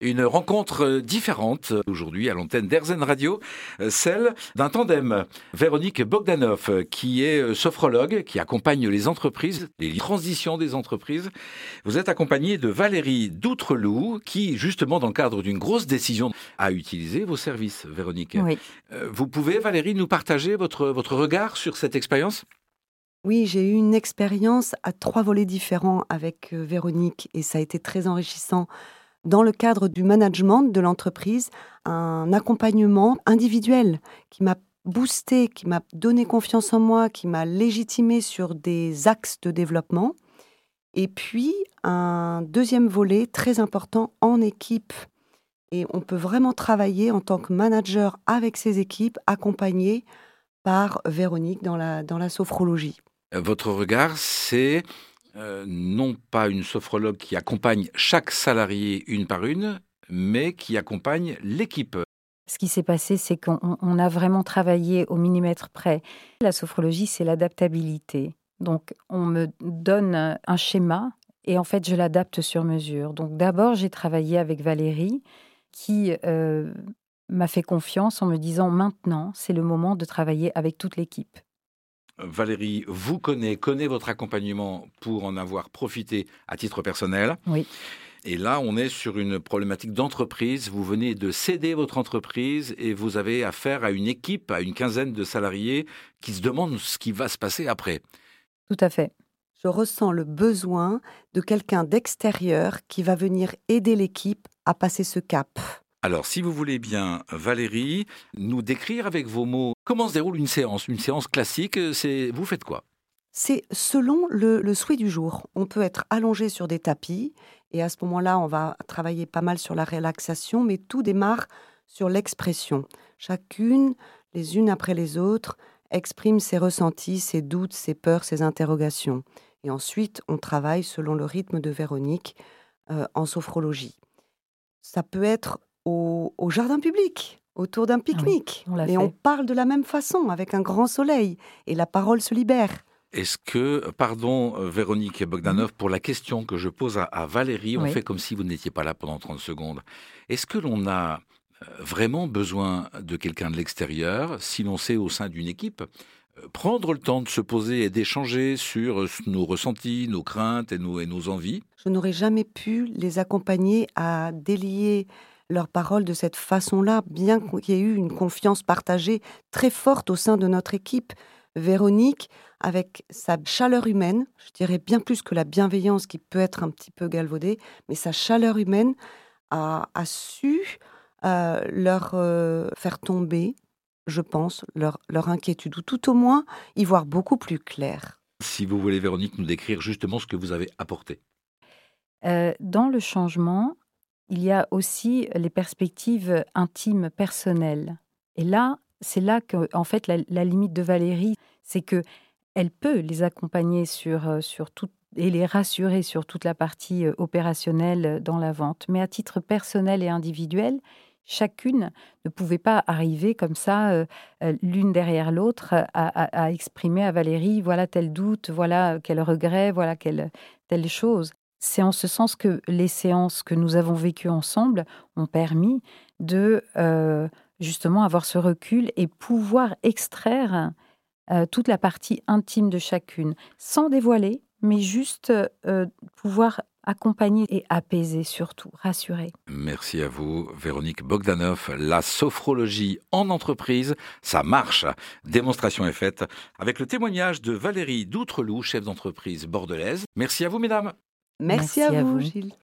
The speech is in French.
Une rencontre différente aujourd'hui à l'antenne d'Erzen Radio, celle d'un tandem. Véronique Bogdanov, qui est sophrologue, qui accompagne les entreprises, les transitions des entreprises. Vous êtes accompagnée de Valérie Doutreloup, qui, justement, dans le cadre d'une grosse décision, a utilisé vos services, Véronique. Oui. Euh, Vous pouvez, Valérie, nous partager votre, votre regard sur cette expérience? Oui, j'ai eu une expérience à trois volets différents avec euh, Véronique et ça a été très enrichissant. Dans le cadre du management de l'entreprise, un accompagnement individuel qui m'a boosté, qui m'a donné confiance en moi, qui m'a légitimé sur des axes de développement. Et puis, un deuxième volet très important en équipe. Et on peut vraiment travailler en tant que manager avec ses équipes, accompagné par Véronique dans la, dans la sophrologie. Votre regard, c'est euh, non pas une sophrologue qui accompagne chaque salarié une par une, mais qui accompagne l'équipe. Ce qui s'est passé, c'est qu'on on a vraiment travaillé au millimètre près. La sophrologie, c'est l'adaptabilité. Donc, on me donne un schéma et en fait, je l'adapte sur mesure. Donc, d'abord, j'ai travaillé avec Valérie qui euh, m'a fait confiance en me disant maintenant, c'est le moment de travailler avec toute l'équipe. Valérie vous connaît, connaît votre accompagnement pour en avoir profité à titre personnel. Oui. Et là, on est sur une problématique d'entreprise. Vous venez de céder votre entreprise et vous avez affaire à une équipe, à une quinzaine de salariés qui se demandent ce qui va se passer après. Tout à fait. Je ressens le besoin de quelqu'un d'extérieur qui va venir aider l'équipe à passer ce cap. Alors, si vous voulez bien, Valérie, nous décrire avec vos mots comment se déroule une séance. Une séance classique, c'est vous faites quoi? C'est selon le, le souhait du jour. On peut être allongé sur des tapis et à ce moment-là, on va travailler pas mal sur la relaxation, mais tout démarre sur l'expression. Chacune, les unes après les autres, exprime ses ressentis, ses doutes, ses peurs, ses interrogations. Et ensuite, on travaille selon le rythme de Véronique euh, en sophrologie. Ça peut être au, au jardin public, autour d'un pique-nique. on l'a et fait. on parle de la même façon, avec un grand soleil, et la parole se libère. Est-ce que, pardon euh, Véronique Bogdanov, pour la question que je pose à, à Valérie, on Oui. fait comme si vous n'étiez pas là pendant 30 secondes. Est-ce que l'on a euh, vraiment besoin de quelqu'un de l'extérieur, si l'on sait au sein d'une équipe, euh, prendre le temps de se poser et d'échanger sur nos ressentis, nos craintes et nos, et nos envies? Je n'aurais jamais pu les accompagner à délier leurs paroles de cette façon-là, bien qu'il y ait eu une confiance partagée très forte au sein de notre équipe. Véronique, avec sa chaleur humaine, je dirais bien plus que la bienveillance qui peut être un petit peu galvaudée, mais sa chaleur humaine a, a su euh, leur euh, faire tomber, je pense, leur, leur inquiétude, ou tout au moins y voir beaucoup plus clair. Si vous voulez, Véronique, nous décrire justement ce que vous avez apporté. Euh, dans le changement, il y a aussi les perspectives intimes, personnelles. Et là, c'est là que, en fait, la, limite de Valérie, c'est que elle peut les accompagner sur, euh, sur et les rassurer sur toute la partie euh, opérationnelle euh, dans la vente. Mais à titre personnel et individuel, chacune ne pouvait pas arriver comme ça, l'une derrière l'autre, à, à- à exprimer à Valérie, voilà tel doute, voilà quel regret, voilà quelle, telle chose. C'est en ce sens que les séances que nous avons vécues ensemble ont permis de euh, justement avoir ce recul et pouvoir extraire euh, toute la partie intime de chacune, sans dévoiler, mais juste euh, pouvoir accompagner et apaiser surtout, rassurer. Merci à vous, Véronique Bogdanov. La sophrologie en entreprise, ça marche. Démonstration est faite avec le témoignage de Valérie Doutreloup, chef d'entreprise bordelaise. Merci à vous, mesdames. Merci, Merci à à vous, vous. Gilles.